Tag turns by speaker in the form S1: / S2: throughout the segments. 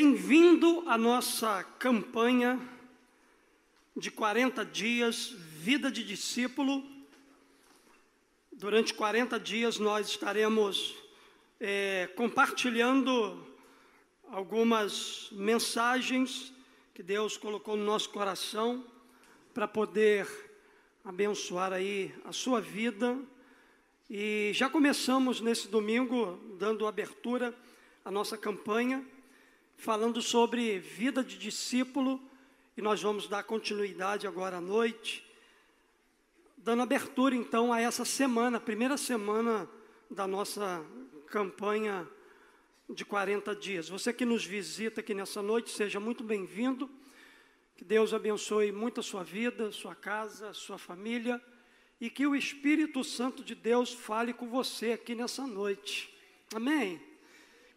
S1: Bem-vindo à nossa campanha de 40 dias, Vida de Discípulo. Durante 40 dias nós estaremos é, compartilhando algumas mensagens que Deus colocou no nosso coração para poder abençoar aí a sua vida. E já começamos nesse domingo dando abertura à nossa campanha, falando sobre vida de discípulo, e nós vamos dar continuidade agora à noite, dando abertura então a essa semana, primeira semana da nossa campanha de 40 dias. Você que nos visita aqui nessa noite, seja muito bem-vindo. Que Deus abençoe muito a sua vida, sua casa, sua família e que o Espírito Santo de Deus fale com você aqui nessa noite. Amém.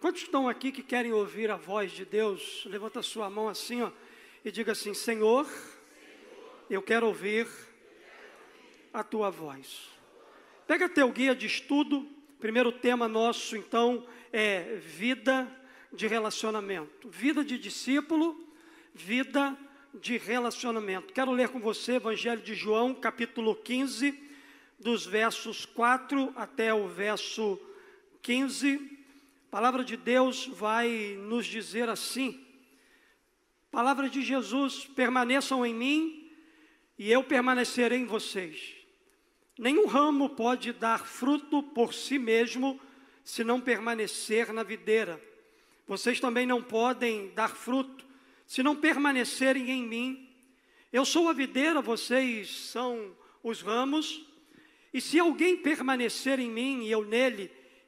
S1: Quantos estão aqui que querem ouvir a voz de Deus? Levanta a sua mão assim, ó, e diga assim: Senhor, eu quero ouvir a tua voz. Pega teu guia de estudo. Primeiro tema nosso, então, é vida de relacionamento. Vida de discípulo, vida de relacionamento. Quero ler com você Evangelho de João, capítulo 15, dos versos 4 até o verso 15. Palavra de Deus vai nos dizer assim: Palavra de Jesus, permaneçam em mim e eu permanecerei em vocês. Nenhum ramo pode dar fruto por si mesmo se não permanecer na videira. Vocês também não podem dar fruto se não permanecerem em mim. Eu sou a videira, vocês são os ramos. E se alguém permanecer em mim e eu nele,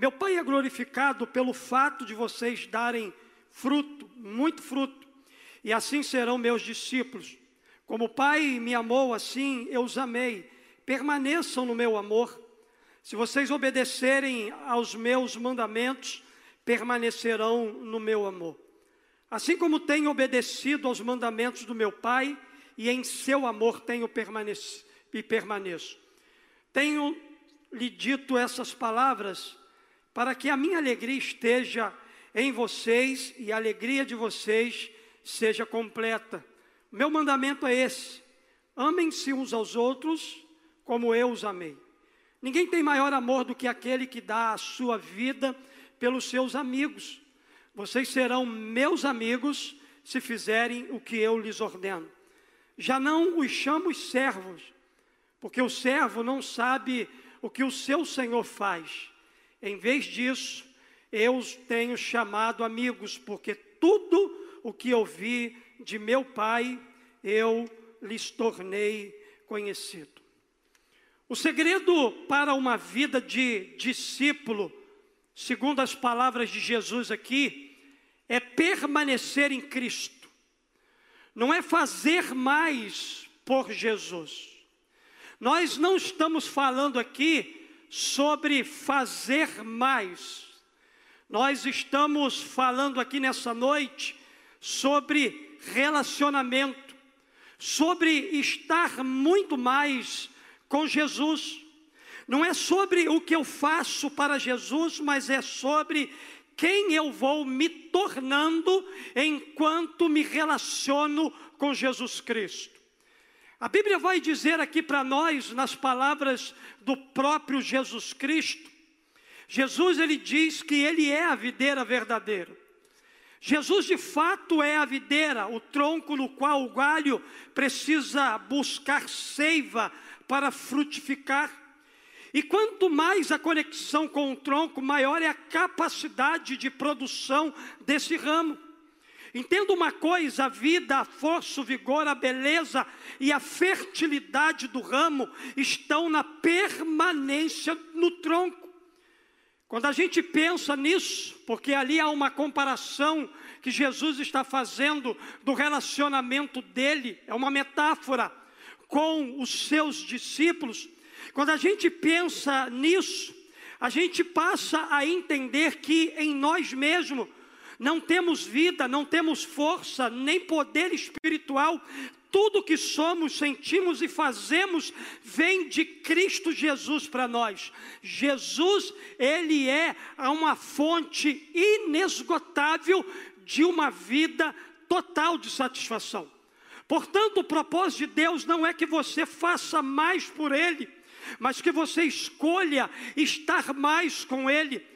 S1: Meu Pai é glorificado pelo fato de vocês darem fruto, muito fruto, e assim serão meus discípulos. Como o Pai me amou, assim eu os amei. Permaneçam no meu amor. Se vocês obedecerem aos meus mandamentos, permanecerão no meu amor. Assim como tenho obedecido aos mandamentos do meu Pai, e em seu amor tenho permanecido e permaneço. Tenho lhe dito essas palavras para que a minha alegria esteja em vocês e a alegria de vocês seja completa. Meu mandamento é esse: amem-se uns aos outros como eu os amei. Ninguém tem maior amor do que aquele que dá a sua vida pelos seus amigos. Vocês serão meus amigos se fizerem o que eu lhes ordeno. Já não os chamo servos, porque o servo não sabe o que o seu senhor faz. Em vez disso, eu os tenho chamado amigos, porque tudo o que ouvi de meu pai, eu lhes tornei conhecido. O segredo para uma vida de discípulo segundo as palavras de Jesus aqui, é permanecer em Cristo, não é fazer mais por Jesus. Nós não estamos falando aqui sobre fazer mais, nós estamos falando aqui nessa noite sobre relacionamento, sobre estar muito mais com Jesus. Não é sobre o que eu faço para Jesus, mas é sobre quem eu vou me tornando enquanto me relaciono com Jesus Cristo. A Bíblia vai dizer aqui para nós, nas palavras do próprio Jesus Cristo, Jesus ele diz que ele é a videira verdadeira. Jesus de fato é a videira, o tronco no qual o galho precisa buscar seiva para frutificar. E quanto mais a conexão com o tronco, maior é a capacidade de produção desse ramo. Entenda uma coisa: a vida, a força, o vigor, a beleza e a fertilidade do ramo estão na permanência no tronco. Quando a gente pensa nisso, porque ali há uma comparação que Jesus está fazendo do relacionamento dele, é uma metáfora com os seus discípulos. Quando a gente pensa nisso, a gente passa a entender que em nós mesmos não temos vida, não temos força, nem poder espiritual. Tudo que somos, sentimos e fazemos vem de Cristo Jesus para nós. Jesus, Ele é uma fonte inesgotável de uma vida total de satisfação. Portanto, o propósito de Deus não é que você faça mais por Ele, mas que você escolha estar mais com Ele.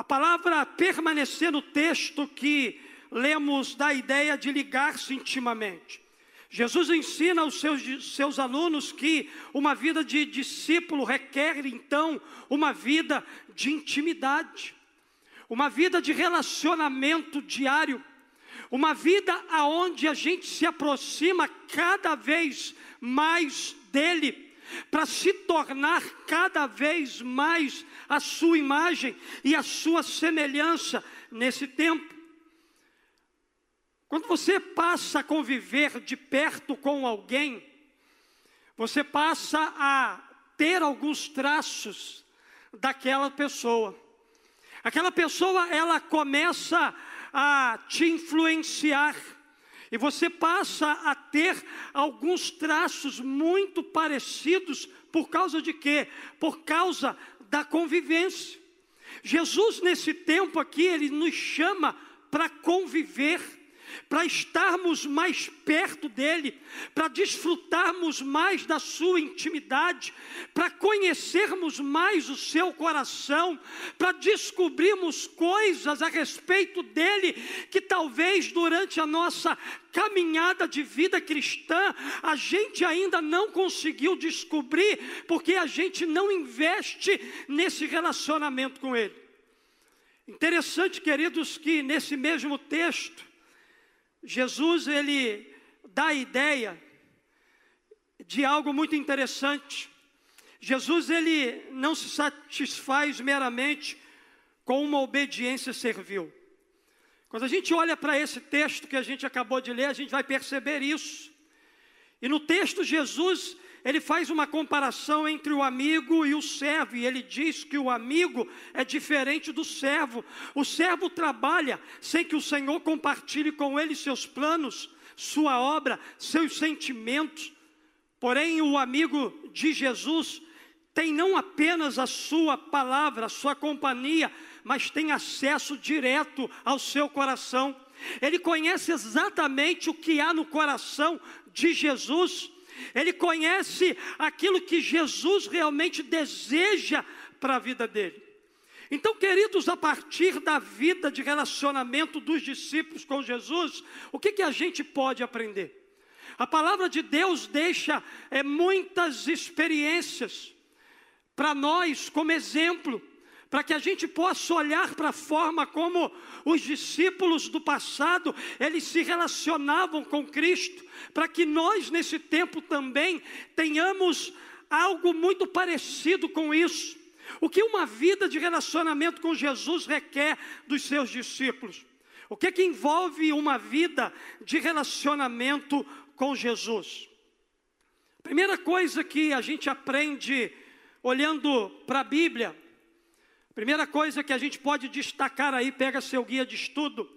S1: A palavra permanecer no texto que lemos dá a ideia de ligar-se intimamente. Jesus ensina aos seus, seus alunos que uma vida de discípulo requer então uma vida de intimidade, uma vida de relacionamento diário, uma vida aonde a gente se aproxima cada vez mais dele para se tornar cada vez mais a sua imagem e a sua semelhança nesse tempo. Quando você passa a conviver de perto com alguém, você passa a ter alguns traços daquela pessoa. Aquela pessoa, ela começa a te influenciar e você passa a ter alguns traços muito parecidos por causa de quê? Por causa da convivência. Jesus, nesse tempo aqui, ele nos chama para conviver para estarmos mais perto dele, para desfrutarmos mais da sua intimidade, para conhecermos mais o seu coração, para descobrirmos coisas a respeito dele que talvez durante a nossa caminhada de vida cristã a gente ainda não conseguiu descobrir, porque a gente não investe nesse relacionamento com ele. Interessante, queridos, que nesse mesmo texto, Jesus ele dá a ideia de algo muito interessante. Jesus ele não se satisfaz meramente com uma obediência servil. Quando a gente olha para esse texto que a gente acabou de ler, a gente vai perceber isso. E no texto Jesus ele faz uma comparação entre o amigo e o servo, e ele diz que o amigo é diferente do servo. O servo trabalha sem que o Senhor compartilhe com ele seus planos, sua obra, seus sentimentos. Porém, o amigo de Jesus tem não apenas a sua palavra, a sua companhia, mas tem acesso direto ao seu coração. Ele conhece exatamente o que há no coração de Jesus ele conhece aquilo que Jesus realmente deseja para a vida dele. Então, queridos, a partir da vida de relacionamento dos discípulos com Jesus, o que, que a gente pode aprender? A palavra de Deus deixa é, muitas experiências para nós como exemplo para que a gente possa olhar para a forma como os discípulos do passado, eles se relacionavam com Cristo, para que nós nesse tempo também tenhamos algo muito parecido com isso. O que uma vida de relacionamento com Jesus requer dos seus discípulos? O que que envolve uma vida de relacionamento com Jesus? Primeira coisa que a gente aprende olhando para a Bíblia Primeira coisa que a gente pode destacar aí, pega seu guia de estudo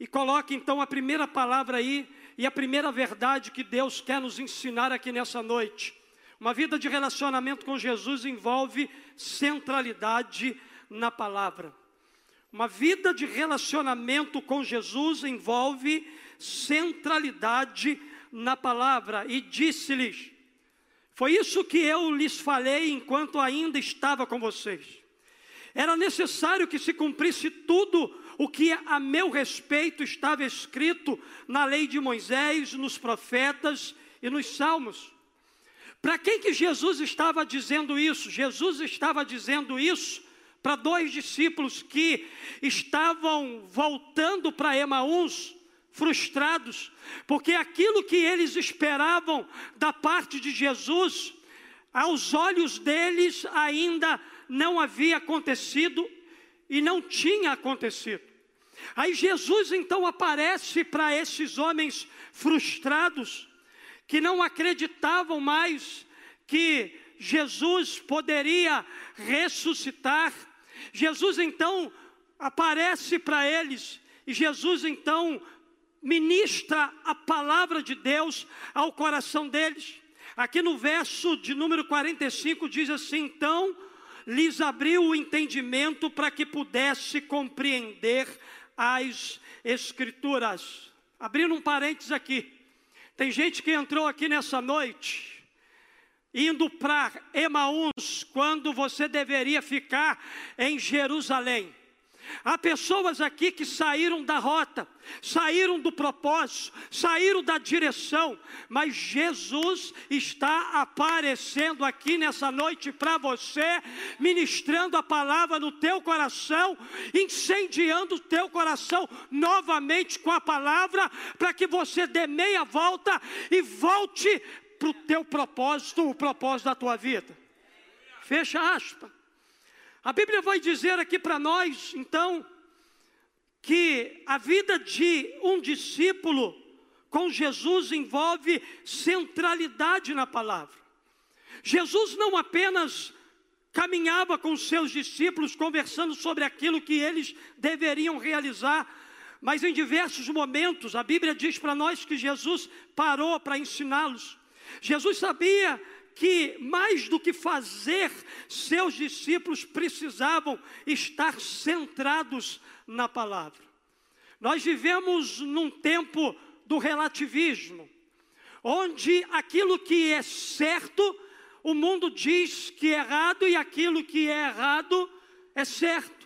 S1: e coloque então a primeira palavra aí e a primeira verdade que Deus quer nos ensinar aqui nessa noite. Uma vida de relacionamento com Jesus envolve centralidade na palavra. Uma vida de relacionamento com Jesus envolve centralidade na palavra. E disse-lhes: Foi isso que eu lhes falei enquanto ainda estava com vocês. Era necessário que se cumprisse tudo o que a meu respeito estava escrito na lei de Moisés, nos profetas e nos salmos. Para quem que Jesus estava dizendo isso? Jesus estava dizendo isso para dois discípulos que estavam voltando para Emaús frustrados, porque aquilo que eles esperavam da parte de Jesus, aos olhos deles ainda não havia acontecido e não tinha acontecido. Aí Jesus então aparece para esses homens frustrados, que não acreditavam mais que Jesus poderia ressuscitar. Jesus então aparece para eles e Jesus então ministra a palavra de Deus ao coração deles. Aqui no verso de número 45 diz assim: então lhes abriu o entendimento para que pudesse compreender as Escrituras. Abrindo um parênteses aqui, tem gente que entrou aqui nessa noite, indo para Emaús, quando você deveria ficar em Jerusalém. Há pessoas aqui que saíram da rota, saíram do propósito, saíram da direção, mas Jesus está aparecendo aqui nessa noite para você, ministrando a palavra no teu coração, incendiando o teu coração novamente com a palavra, para que você dê meia volta e volte para o teu propósito, o propósito da tua vida. Fecha aspas. A Bíblia vai dizer aqui para nós, então, que a vida de um discípulo com Jesus envolve centralidade na palavra. Jesus não apenas caminhava com seus discípulos conversando sobre aquilo que eles deveriam realizar, mas em diversos momentos a Bíblia diz para nós que Jesus parou para ensiná-los. Jesus sabia que mais do que fazer, seus discípulos precisavam estar centrados na palavra. Nós vivemos num tempo do relativismo, onde aquilo que é certo, o mundo diz que é errado e aquilo que é errado é certo.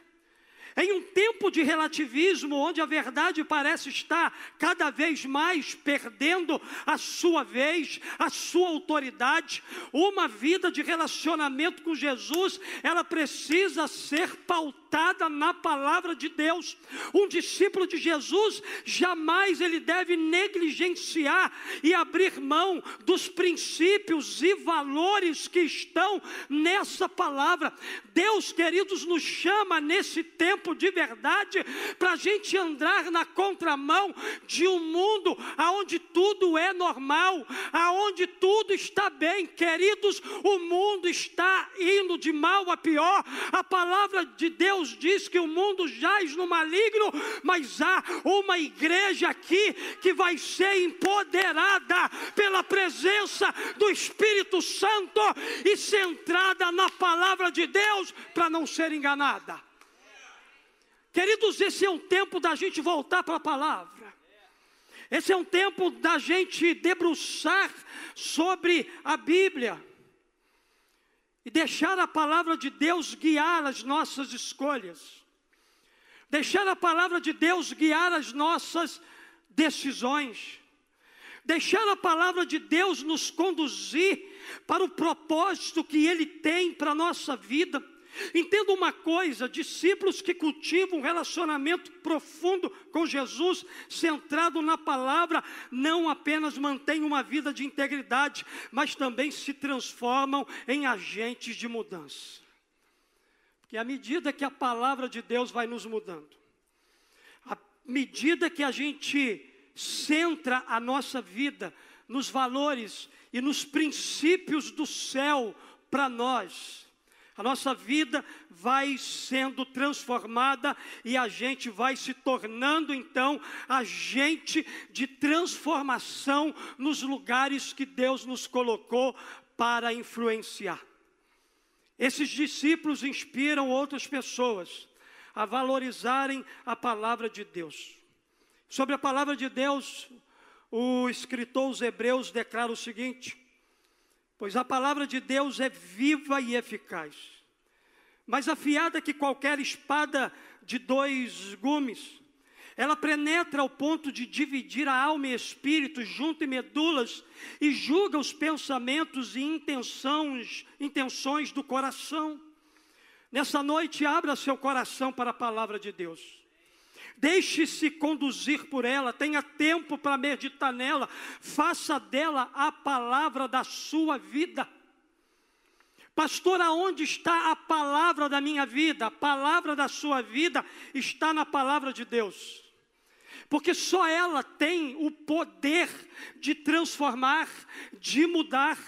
S1: Em um tempo de relativismo, onde a verdade parece estar cada vez mais perdendo a sua vez, a sua autoridade, uma vida de relacionamento com Jesus, ela precisa ser pautada na palavra de Deus. Um discípulo de Jesus jamais ele deve negligenciar e abrir mão dos princípios e valores que estão nessa palavra. Deus, queridos, nos chama nesse tempo tempo de verdade, para a gente andar na contramão de um mundo aonde tudo é normal, aonde tudo está bem, queridos. O mundo está indo de mal a pior. A palavra de Deus diz que o mundo jaz no maligno, mas há uma igreja aqui que vai ser empoderada pela presença do Espírito Santo e centrada na palavra de Deus para não ser enganada. Queridos, esse é um tempo da gente voltar para a palavra. Esse é um tempo da gente debruçar sobre a Bíblia e deixar a palavra de Deus guiar as nossas escolhas, deixar a palavra de Deus guiar as nossas decisões, deixar a palavra de Deus nos conduzir para o propósito que Ele tem para a nossa vida. Entenda uma coisa: discípulos que cultivam um relacionamento profundo com Jesus, centrado na palavra, não apenas mantêm uma vida de integridade, mas também se transformam em agentes de mudança. Porque à medida que a palavra de Deus vai nos mudando, à medida que a gente centra a nossa vida nos valores e nos princípios do céu para nós, nossa vida vai sendo transformada e a gente vai se tornando então agente de transformação nos lugares que Deus nos colocou para influenciar. Esses discípulos inspiram outras pessoas a valorizarem a palavra de Deus. Sobre a palavra de Deus, o escritor os Hebreus declara o seguinte: pois a palavra de Deus é viva e eficaz, mais afiada que qualquer espada de dois gumes. Ela penetra ao ponto de dividir a alma e espírito, junto e medulas, e julga os pensamentos e intenções, intenções do coração. Nessa noite, abra seu coração para a palavra de Deus. Deixe-se conduzir por ela, tenha tempo para meditar nela, faça dela a palavra da sua vida. Pastor, aonde está a palavra da minha vida? A palavra da sua vida está na palavra de Deus. Porque só ela tem o poder de transformar, de mudar.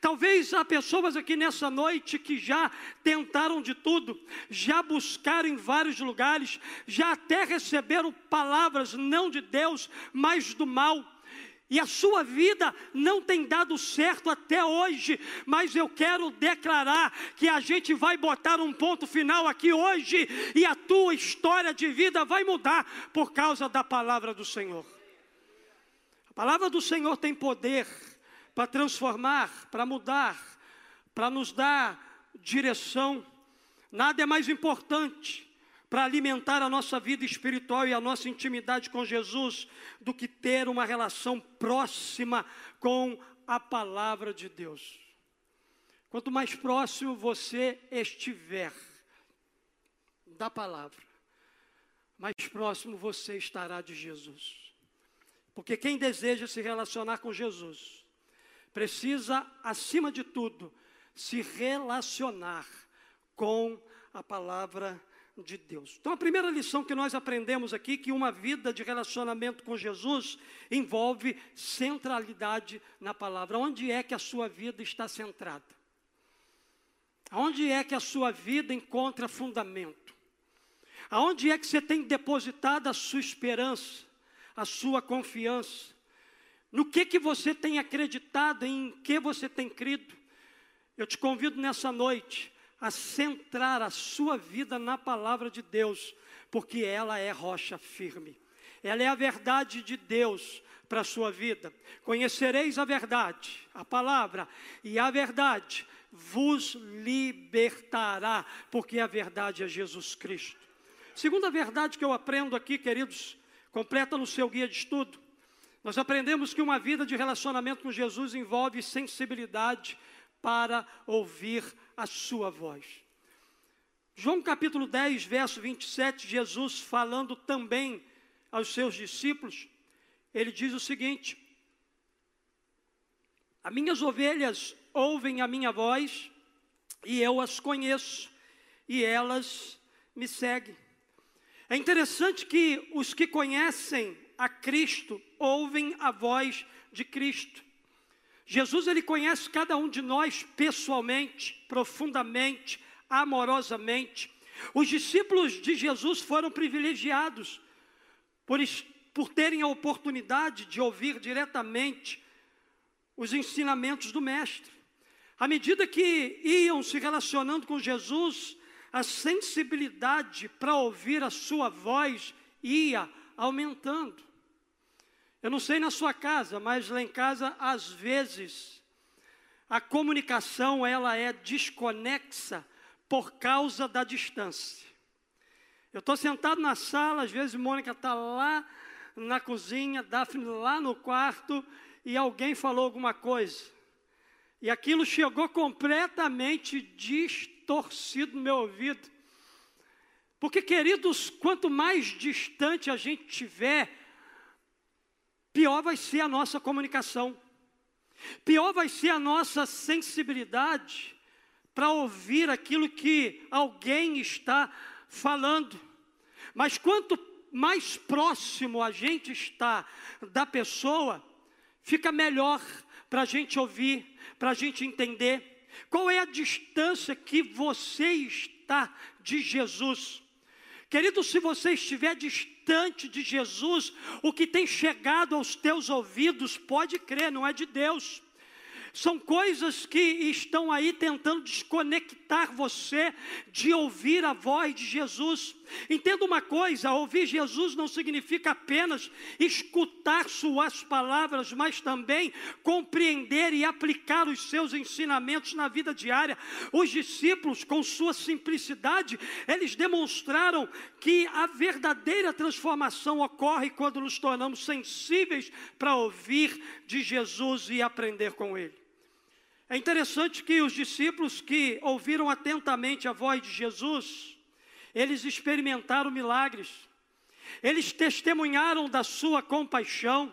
S1: Talvez há pessoas aqui nessa noite que já tentaram de tudo, já buscaram em vários lugares, já até receberam palavras não de Deus, mas do mal e a sua vida não tem dado certo até hoje, mas eu quero declarar que a gente vai botar um ponto final aqui hoje e a tua história de vida vai mudar por causa da palavra do Senhor. A palavra do Senhor tem poder para transformar, para mudar, para nos dar direção. Nada é mais importante para alimentar a nossa vida espiritual e a nossa intimidade com Jesus do que ter uma relação próxima com a palavra de Deus. Quanto mais próximo você estiver da palavra, mais próximo você estará de Jesus. Porque quem deseja se relacionar com Jesus, precisa, acima de tudo, se relacionar com a palavra de de Deus. Então, a primeira lição que nós aprendemos aqui que uma vida de relacionamento com Jesus envolve centralidade na palavra. Onde é que a sua vida está centrada? Onde é que a sua vida encontra fundamento? Aonde é que você tem depositado a sua esperança, a sua confiança? No que que você tem acreditado, em que você tem crido? Eu te convido nessa noite a centrar a sua vida na palavra de Deus, porque ela é rocha firme. Ela é a verdade de Deus para a sua vida. Conhecereis a verdade, a palavra, e a verdade vos libertará, porque a verdade é Jesus Cristo. Segunda verdade que eu aprendo aqui, queridos, completa no seu guia de estudo. Nós aprendemos que uma vida de relacionamento com Jesus envolve sensibilidade para ouvir a sua voz. João capítulo 10, verso 27, Jesus falando também aos seus discípulos, ele diz o seguinte: As minhas ovelhas ouvem a minha voz, e eu as conheço, e elas me seguem. É interessante que os que conhecem a Cristo ouvem a voz de Cristo. Jesus ele conhece cada um de nós pessoalmente, profundamente, amorosamente. Os discípulos de Jesus foram privilegiados por, por terem a oportunidade de ouvir diretamente os ensinamentos do Mestre. À medida que iam se relacionando com Jesus, a sensibilidade para ouvir a sua voz ia aumentando. Eu não sei na sua casa, mas lá em casa, às vezes, a comunicação ela é desconexa por causa da distância. Eu estou sentado na sala, às vezes Mônica está lá na cozinha, Daphne lá no quarto, e alguém falou alguma coisa. E aquilo chegou completamente distorcido no meu ouvido. Porque, queridos, quanto mais distante a gente tiver, pior vai ser a nossa comunicação, pior vai ser a nossa sensibilidade para ouvir aquilo que alguém está falando. Mas quanto mais próximo a gente está da pessoa, fica melhor para a gente ouvir, para a gente entender. Qual é a distância que você está de Jesus? Querido, se você estiver distante de Jesus, o que tem chegado aos teus ouvidos, pode crer, não é de Deus. São coisas que estão aí tentando desconectar você de ouvir a voz de Jesus. Entenda uma coisa: ouvir Jesus não significa apenas escutar suas palavras, mas também compreender e aplicar os seus ensinamentos na vida diária. Os discípulos, com sua simplicidade, eles demonstraram que a verdadeira transformação ocorre quando nos tornamos sensíveis para ouvir de Jesus e aprender com Ele. É interessante que os discípulos que ouviram atentamente a voz de Jesus, eles experimentaram milagres, eles testemunharam da sua compaixão,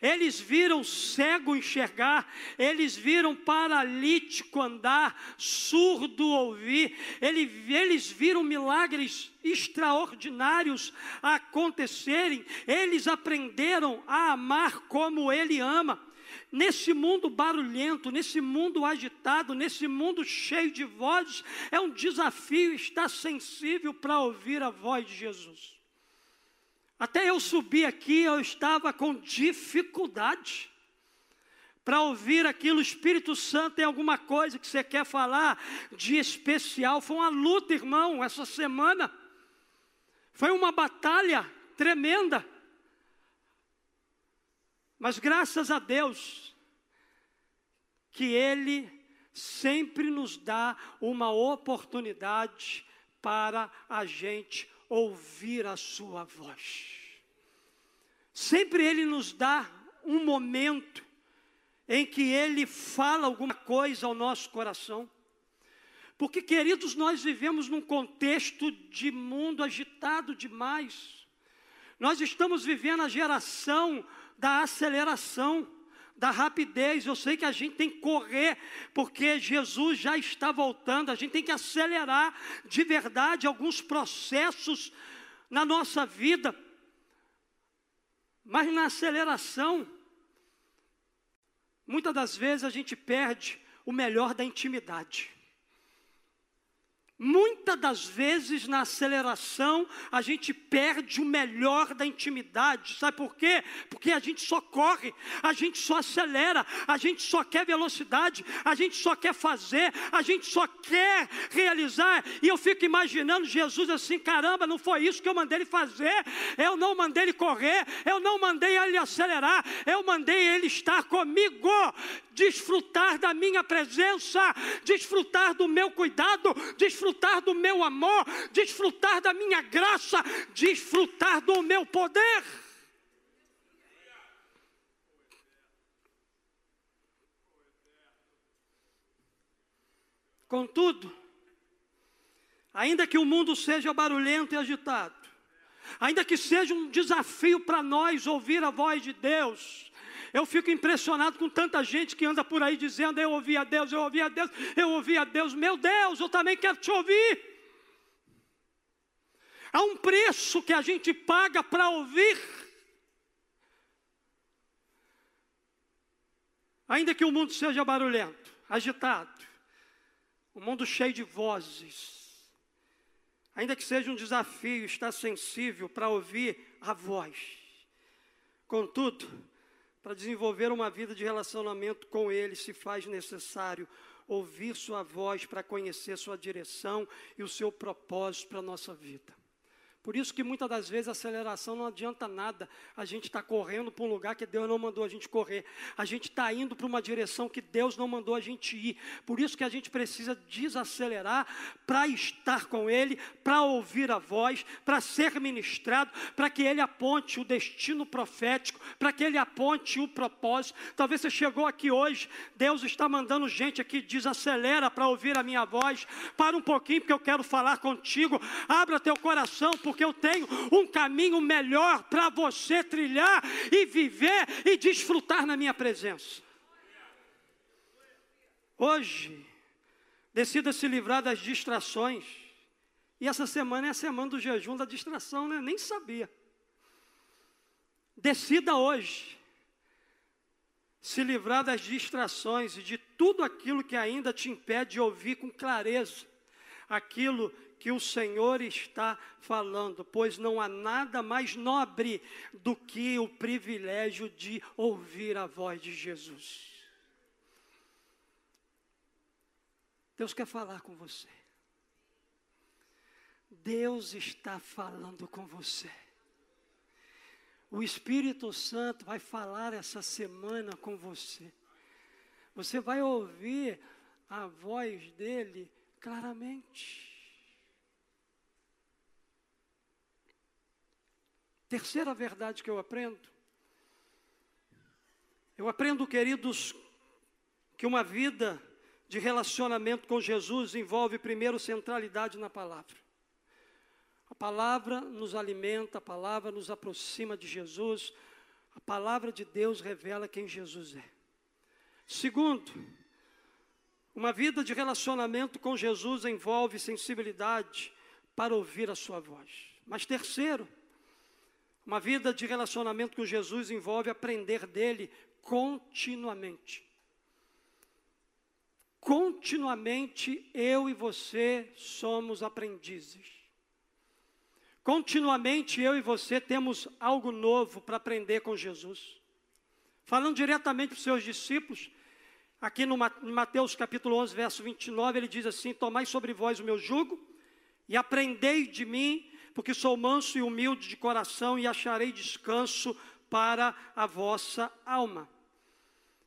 S1: eles viram cego enxergar, eles viram paralítico andar, surdo ouvir, eles viram milagres extraordinários acontecerem, eles aprenderam a amar como Ele ama. Nesse mundo barulhento, nesse mundo agitado, nesse mundo cheio de vozes, é um desafio estar sensível para ouvir a voz de Jesus. Até eu subir aqui, eu estava com dificuldade para ouvir aquilo. O Espírito Santo tem alguma coisa que você quer falar de especial. Foi uma luta, irmão, essa semana. Foi uma batalha tremenda. Mas graças a Deus, que Ele sempre nos dá uma oportunidade para a gente ouvir a Sua voz. Sempre Ele nos dá um momento em que Ele fala alguma coisa ao nosso coração. Porque, queridos, nós vivemos num contexto de mundo agitado demais. Nós estamos vivendo a geração da aceleração, da rapidez. Eu sei que a gente tem que correr, porque Jesus já está voltando. A gente tem que acelerar de verdade alguns processos na nossa vida. Mas na aceleração, muitas das vezes a gente perde o melhor da intimidade. Muitas das vezes na aceleração a gente perde o melhor da intimidade, sabe por quê? Porque a gente só corre, a gente só acelera, a gente só quer velocidade, a gente só quer fazer, a gente só quer realizar. E eu fico imaginando Jesus assim: caramba, não foi isso que eu mandei ele fazer, eu não mandei ele correr, eu não mandei ele acelerar, eu mandei ele estar comigo desfrutar da minha presença, desfrutar do meu cuidado, desfrutar do meu amor, desfrutar da minha graça, desfrutar do meu poder. Contudo, ainda que o mundo seja barulhento e agitado, ainda que seja um desafio para nós ouvir a voz de Deus, eu fico impressionado com tanta gente que anda por aí dizendo: Eu ouvi a Deus, eu ouvi a Deus, eu ouvi a Deus. Meu Deus, eu também quero te ouvir. Há um preço que a gente paga para ouvir. Ainda que o mundo seja barulhento, agitado, um mundo cheio de vozes, ainda que seja um desafio estar sensível para ouvir a voz. Contudo, para desenvolver uma vida de relacionamento com Ele, se faz necessário ouvir Sua voz para conhecer Sua direção e o seu propósito para a nossa vida. Por isso que muitas das vezes a aceleração não adianta nada. A gente está correndo para um lugar que Deus não mandou a gente correr. A gente está indo para uma direção que Deus não mandou a gente ir. Por isso que a gente precisa desacelerar para estar com Ele, para ouvir a voz, para ser ministrado, para que Ele aponte o destino profético, para que Ele aponte o propósito. Talvez você chegou aqui hoje, Deus está mandando gente aqui, desacelera para ouvir a minha voz. Para um pouquinho, porque eu quero falar contigo. Abra teu coração, porque eu tenho um caminho melhor para você trilhar e viver e desfrutar na minha presença. Hoje, decida se livrar das distrações. E essa semana é a semana do jejum da distração, né? Nem sabia. Decida hoje se livrar das distrações e de tudo aquilo que ainda te impede de ouvir com clareza aquilo que o Senhor está falando, pois não há nada mais nobre do que o privilégio de ouvir a voz de Jesus. Deus quer falar com você. Deus está falando com você. O Espírito Santo vai falar essa semana com você. Você vai ouvir a voz dele claramente. Terceira verdade que eu aprendo. Eu aprendo, queridos, que uma vida de relacionamento com Jesus envolve primeiro centralidade na palavra. A palavra nos alimenta, a palavra nos aproxima de Jesus, A palavra de Deus revela quem Jesus é. Segundo, uma vida de relacionamento com Jesus envolve sensibilidade para ouvir a sua voz. Mas terceiro, uma vida de relacionamento com Jesus envolve aprender dele continuamente. Continuamente eu e você somos aprendizes. Continuamente eu e você temos algo novo para aprender com Jesus. Falando diretamente para os seus discípulos, aqui no Mateus capítulo 11, verso 29, ele diz assim: Tomai sobre vós o meu jugo e aprendei de mim, porque sou manso e humilde de coração, e acharei descanso para a vossa alma.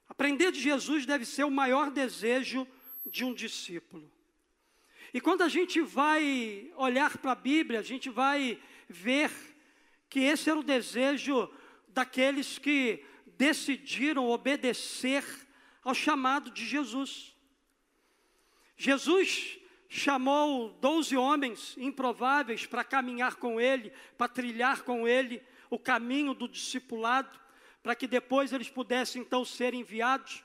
S1: Aprender de Jesus deve ser o maior desejo de um discípulo. E quando a gente vai olhar para a Bíblia, a gente vai ver que esse era o desejo daqueles que decidiram obedecer ao chamado de Jesus. Jesus chamou doze homens improváveis para caminhar com ele, para trilhar com ele o caminho do discipulado, para que depois eles pudessem então ser enviados.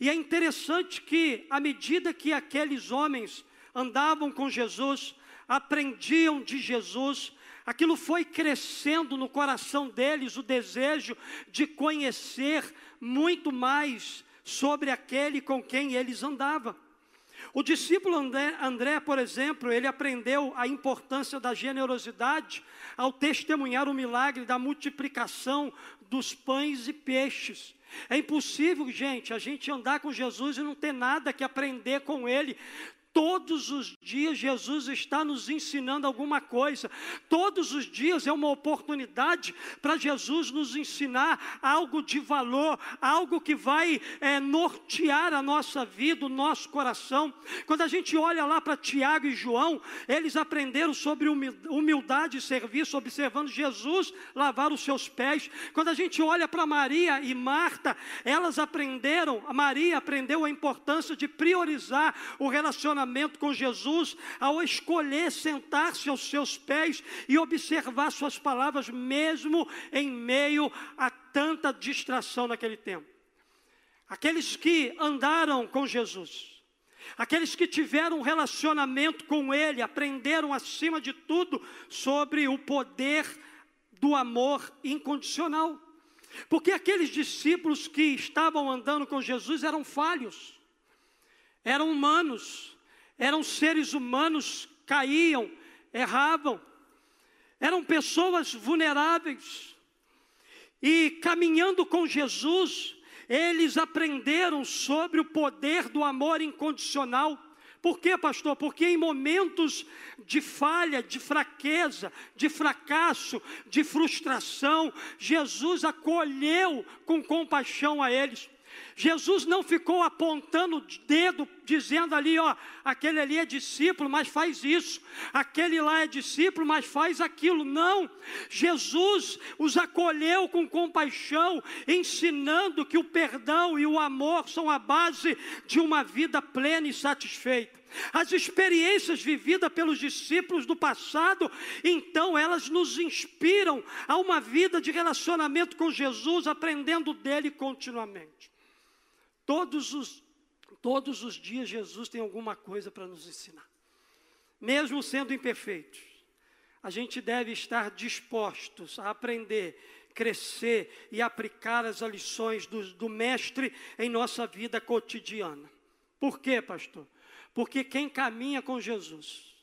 S1: E é interessante que, à medida que aqueles homens andavam com Jesus, aprendiam de Jesus, aquilo foi crescendo no coração deles o desejo de conhecer muito mais sobre aquele com quem eles andavam. O discípulo André, André, por exemplo, ele aprendeu a importância da generosidade ao testemunhar o milagre da multiplicação dos pães e peixes. É impossível, gente, a gente andar com Jesus e não ter nada que aprender com Ele. Todos os dias Jesus está nos ensinando alguma coisa. Todos os dias é uma oportunidade para Jesus nos ensinar algo de valor, algo que vai é, nortear a nossa vida, o nosso coração. Quando a gente olha lá para Tiago e João, eles aprenderam sobre humildade e serviço, observando Jesus lavar os seus pés. Quando a gente olha para Maria e Marta, elas aprenderam, a Maria aprendeu a importância de priorizar o relacionamento relacionamento com Jesus ao escolher sentar-se aos seus pés e observar suas palavras, mesmo em meio a tanta distração naquele tempo. Aqueles que andaram com Jesus, aqueles que tiveram um relacionamento com Ele, aprenderam acima de tudo sobre o poder do amor incondicional. Porque aqueles discípulos que estavam andando com Jesus eram falhos, eram humanos, eram seres humanos, caíam, erravam, eram pessoas vulneráveis. E caminhando com Jesus, eles aprenderam sobre o poder do amor incondicional. Por quê, pastor? Porque em momentos de falha, de fraqueza, de fracasso, de frustração, Jesus acolheu com compaixão a eles. Jesus não ficou apontando o dedo, dizendo ali, ó, aquele ali é discípulo, mas faz isso, aquele lá é discípulo, mas faz aquilo. Não, Jesus os acolheu com compaixão, ensinando que o perdão e o amor são a base de uma vida plena e satisfeita. As experiências vividas pelos discípulos do passado, então elas nos inspiram a uma vida de relacionamento com Jesus, aprendendo dele continuamente. Todos os, todos os dias Jesus tem alguma coisa para nos ensinar. Mesmo sendo imperfeitos, a gente deve estar dispostos a aprender, crescer e aplicar as lições do, do Mestre em nossa vida cotidiana. Por quê, pastor? Porque quem caminha com Jesus,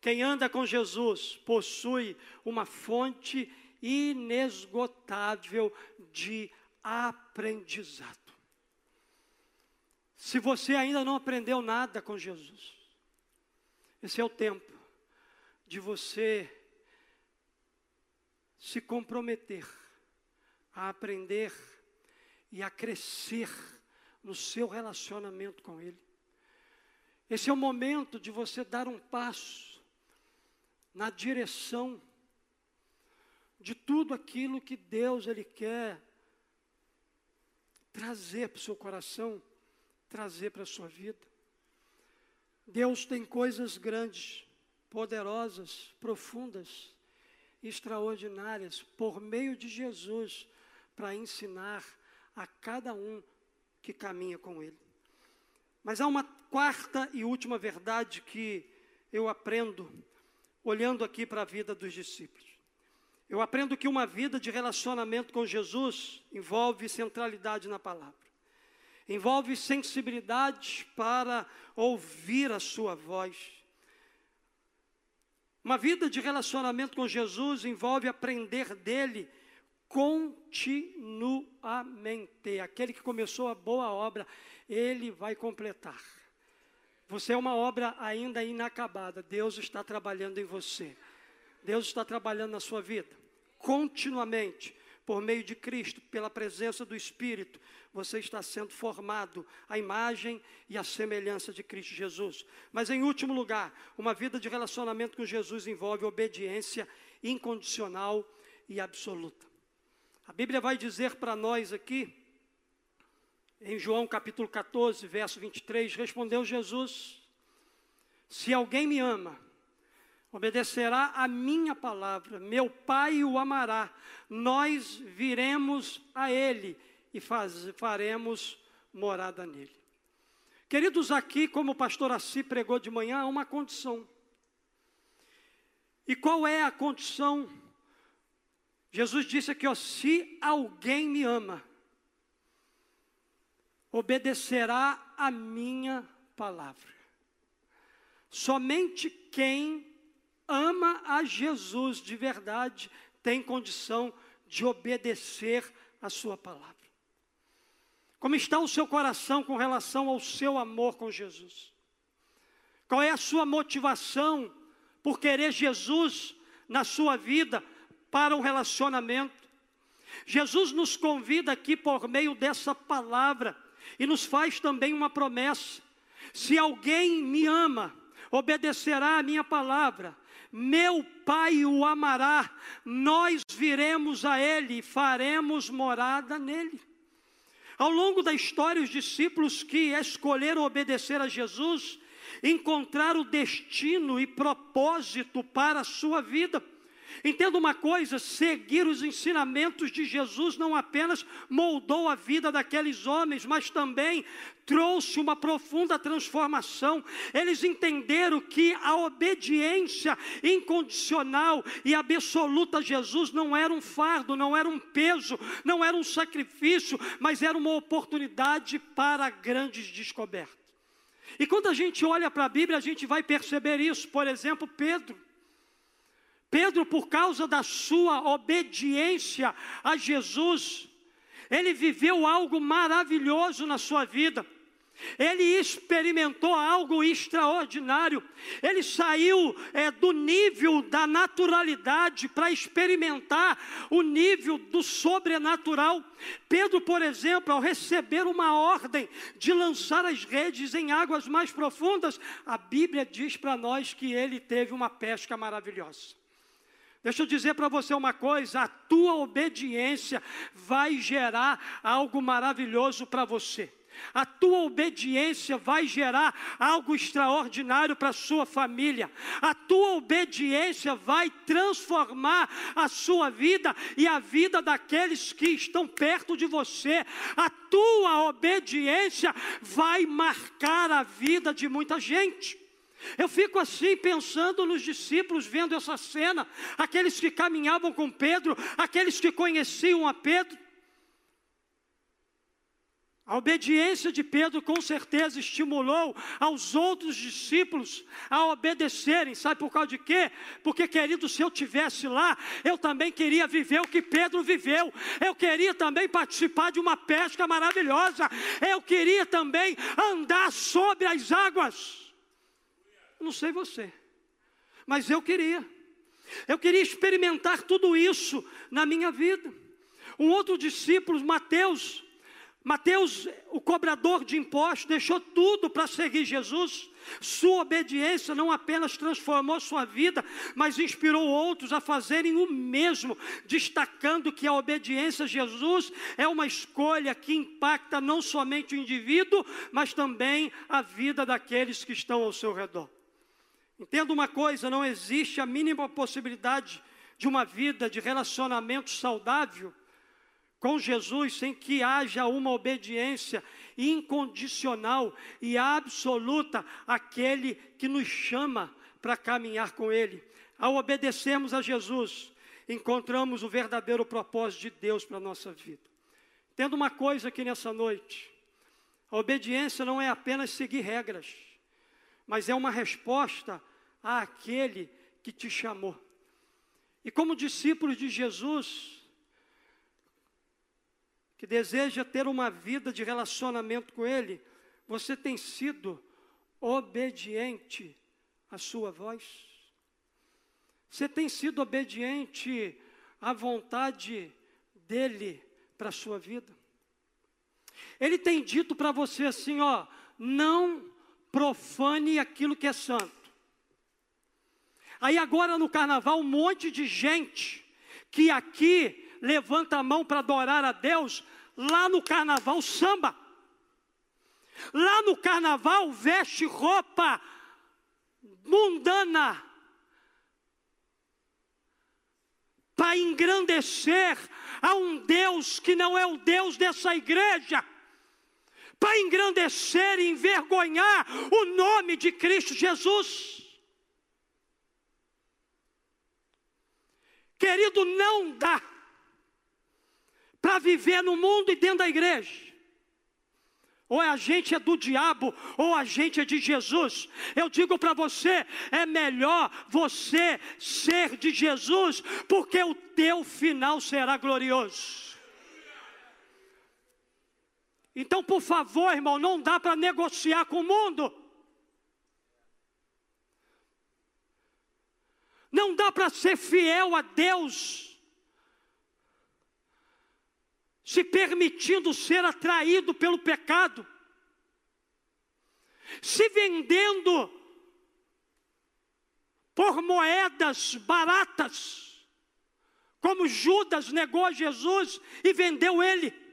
S1: quem anda com Jesus, possui uma fonte inesgotável de aprendizado. Se você ainda não aprendeu nada com Jesus, esse é o tempo de você se comprometer a aprender e a crescer no seu relacionamento com Ele. Esse é o momento de você dar um passo na direção de tudo aquilo que Deus Ele quer trazer para o seu coração trazer para a sua vida. Deus tem coisas grandes, poderosas, profundas, extraordinárias, por meio de Jesus, para ensinar a cada um que caminha com Ele. Mas há uma quarta e última verdade que eu aprendo olhando aqui para a vida dos discípulos. Eu aprendo que uma vida de relacionamento com Jesus envolve centralidade na palavra, envolve sensibilidade para ouvir a Sua voz. Uma vida de relacionamento com Jesus envolve aprender dele continuamente. Aquele que começou a boa obra, ele vai completar. Você é uma obra ainda inacabada. Deus está trabalhando em você. Deus está trabalhando na sua vida, continuamente, por meio de Cristo, pela presença do Espírito, você está sendo formado à imagem e à semelhança de Cristo Jesus. Mas, em último lugar, uma vida de relacionamento com Jesus envolve obediência incondicional e absoluta. A Bíblia vai dizer para nós aqui, em João capítulo 14, verso 23, respondeu Jesus: Se alguém me ama, obedecerá a minha palavra, meu Pai o amará, nós viremos a Ele e faz, faremos morada nele. Queridos, aqui, como o pastor Assi pregou de manhã, há uma condição. E qual é a condição? Jesus disse aqui, ó, se alguém me ama, obedecerá a minha palavra. Somente quem ama a Jesus de verdade tem condição de obedecer a sua palavra. Como está o seu coração com relação ao seu amor com Jesus? Qual é a sua motivação por querer Jesus na sua vida para um relacionamento? Jesus nos convida aqui por meio dessa palavra e nos faz também uma promessa: se alguém me ama, obedecerá a minha palavra, meu Pai o amará, nós viremos a Ele e faremos morada nele. Ao longo da história, os discípulos que escolheram obedecer a Jesus encontraram destino e propósito para a sua vida. Entenda uma coisa: seguir os ensinamentos de Jesus não apenas moldou a vida daqueles homens, mas também trouxe uma profunda transformação. Eles entenderam que a obediência incondicional e absoluta a Jesus não era um fardo, não era um peso, não era um sacrifício, mas era uma oportunidade para grandes descobertas. E quando a gente olha para a Bíblia, a gente vai perceber isso. Por exemplo, Pedro. Pedro, por causa da sua obediência a Jesus, ele viveu algo maravilhoso na sua vida. Ele experimentou algo extraordinário. Ele saiu é, do nível da naturalidade para experimentar o nível do sobrenatural. Pedro, por exemplo, ao receber uma ordem de lançar as redes em águas mais profundas, a Bíblia diz para nós que ele teve uma pesca maravilhosa. Deixa eu dizer para você uma coisa: a tua obediência vai gerar algo maravilhoso para você. A tua obediência vai gerar algo extraordinário para a sua família. A tua obediência vai transformar a sua vida e a vida daqueles que estão perto de você. A tua obediência vai marcar a vida de muita gente. Eu fico assim pensando nos discípulos, vendo essa cena, aqueles que caminhavam com Pedro, aqueles que conheciam a Pedro. A obediência de Pedro com certeza estimulou aos outros discípulos a obedecerem. Sabe por causa de quê? Porque, querido, se eu tivesse lá, eu também queria viver o que Pedro viveu. Eu queria também participar de uma pesca maravilhosa. Eu queria também andar sobre as águas. Não sei você, mas eu queria. Eu queria experimentar tudo isso na minha vida. Um outro discípulo, Mateus, Mateus, o cobrador de impostos, deixou tudo para seguir Jesus. Sua obediência não apenas transformou sua vida, mas inspirou outros a fazerem o mesmo, destacando que a obediência a Jesus é uma escolha que impacta não somente o indivíduo, mas também a vida daqueles que estão ao seu redor. Entenda uma coisa: não existe a mínima possibilidade de uma vida de relacionamento saudável com Jesus sem que haja uma obediência incondicional e absoluta àquele que nos chama para caminhar com Ele. Ao obedecermos a Jesus, encontramos o verdadeiro propósito de Deus para a nossa vida. Tendo uma coisa aqui nessa noite: a obediência não é apenas seguir regras, mas é uma resposta àquele que te chamou. E como discípulos de Jesus, que deseja ter uma vida de relacionamento com Ele, você tem sido obediente à Sua voz? Você tem sido obediente à vontade dEle para a sua vida? Ele tem dito para você assim: ó, não profane aquilo que é santo. Aí agora no carnaval, um monte de gente que aqui levanta a mão para adorar a Deus, lá no carnaval samba. Lá no carnaval veste roupa mundana para engrandecer a um Deus que não é o Deus dessa igreja, para engrandecer e envergonhar o nome de Cristo Jesus. Querido, não dá para viver no mundo e dentro da igreja. Ou a gente é do diabo, ou a gente é de Jesus. Eu digo para você: é melhor você ser de Jesus, porque o teu final será glorioso. Então, por favor, irmão, não dá para negociar com o mundo. Não dá para ser fiel a Deus se permitindo ser atraído pelo pecado, se vendendo por moedas baratas, como Judas negou Jesus e vendeu ele.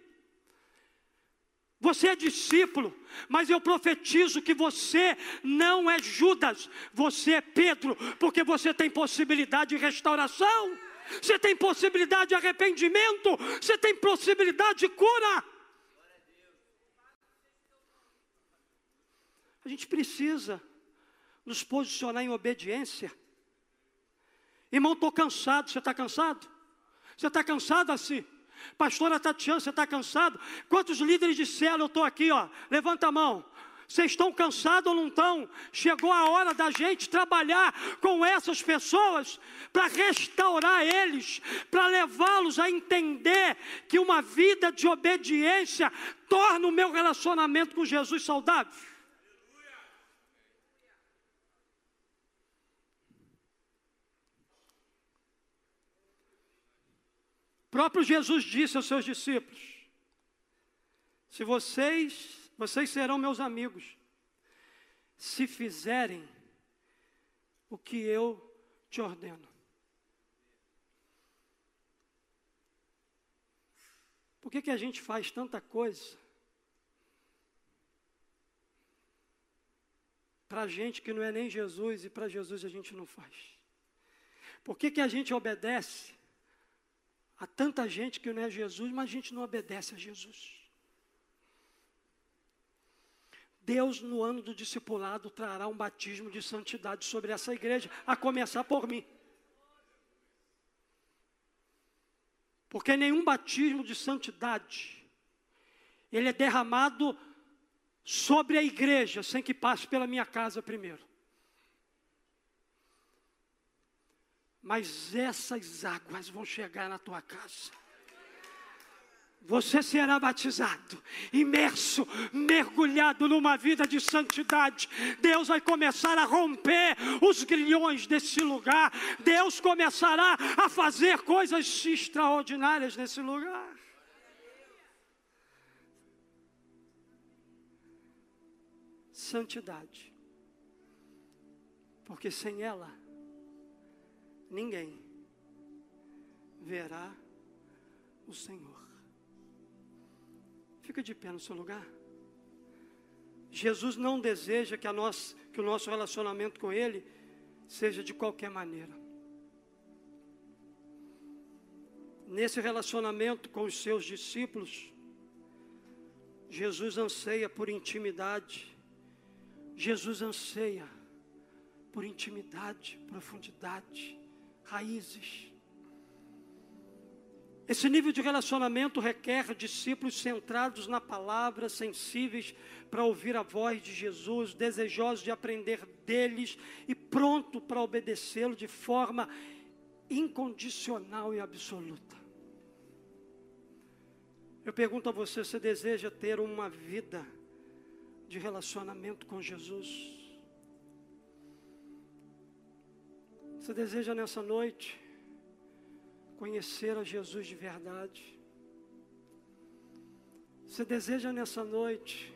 S1: Você é discípulo, mas eu profetizo que você não é Judas, você é Pedro, porque você tem possibilidade de restauração você tem possibilidade de arrependimento, você tem possibilidade de cura. A gente precisa nos posicionar em obediência. Irmão, estou cansado. Você está cansado? Você está cansado assim? Pastora Tatiana, você está cansado? Quantos líderes disseram, eu estou aqui, ó, levanta a mão. Vocês estão cansados ou não estão? Chegou a hora da gente trabalhar com essas pessoas para restaurar eles, para levá-los a entender que uma vida de obediência torna o meu relacionamento com Jesus saudável. Próprio Jesus disse aos seus discípulos: Se vocês vocês serão meus amigos, se fizerem o que eu te ordeno. Por que, que a gente faz tanta coisa para gente que não é nem Jesus e para Jesus a gente não faz? Por que, que a gente obedece a tanta gente que não é Jesus, mas a gente não obedece a Jesus? Deus, no ano do discipulado, trará um batismo de santidade sobre essa igreja, a começar por mim. Porque nenhum batismo de santidade, ele é derramado sobre a igreja, sem que passe pela minha casa primeiro. Mas essas águas vão chegar na tua casa você será batizado, imerso, mergulhado numa vida de santidade. Deus vai começar a romper os grilhões desse lugar. Deus começará a fazer coisas extraordinárias nesse lugar. Santidade. Porque sem ela, ninguém verá o Senhor. Fica de pé no seu lugar. Jesus não deseja que, a nós, que o nosso relacionamento com Ele seja de qualquer maneira. Nesse relacionamento com os seus discípulos, Jesus anseia por intimidade, Jesus anseia por intimidade, profundidade, raízes. Esse nível de relacionamento requer discípulos centrados na palavra, sensíveis para ouvir a voz de Jesus, desejosos de aprender deles e pronto para obedecê-lo de forma incondicional e absoluta. Eu pergunto a você: você deseja ter uma vida de relacionamento com Jesus? Você deseja nessa noite conhecer a Jesus de verdade? Você deseja nessa noite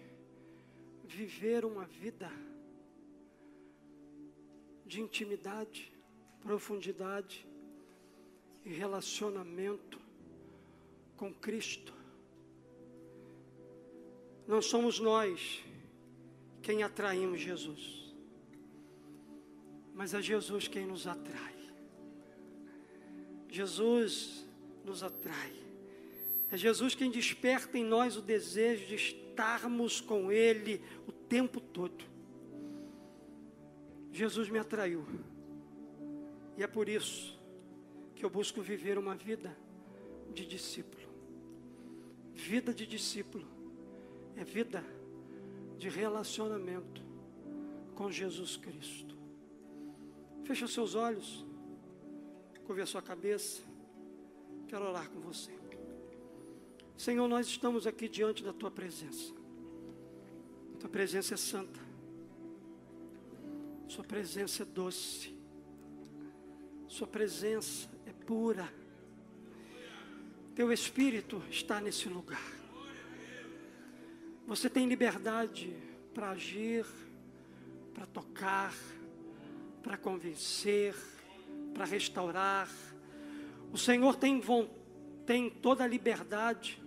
S1: viver uma vida de intimidade, profundidade e relacionamento com Cristo? Não somos nós quem atraímos Jesus mas é Jesus quem nos atrai. Jesus nos atrai. É Jesus quem desperta em nós o desejo de estarmos com Ele o tempo todo. Jesus me atraiu. E é por isso que eu busco viver uma vida de discípulo. Vida de discípulo é vida de relacionamento com Jesus Cristo. Feche os seus olhos, curve a sua cabeça. Quero orar com você. Senhor, nós estamos aqui diante da tua presença. Tua presença é santa. Sua presença é doce. Sua presença é pura. Teu Espírito está nesse lugar. Você tem liberdade para agir, para tocar, para convencer, para restaurar. O Senhor tem, tem toda a liberdade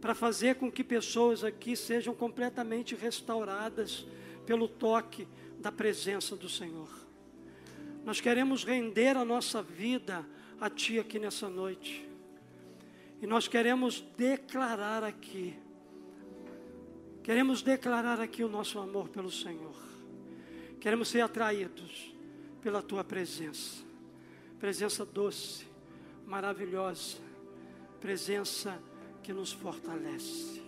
S1: para fazer com que pessoas aqui sejam completamente restauradas pelo toque da presença do Senhor. Nós queremos render a nossa vida a Ti aqui nessa noite. E nós queremos declarar aqui, queremos declarar aqui o nosso amor pelo Senhor. Queremos ser atraídos pela tua presença. Presença doce, maravilhosa, presença que nos fortalece.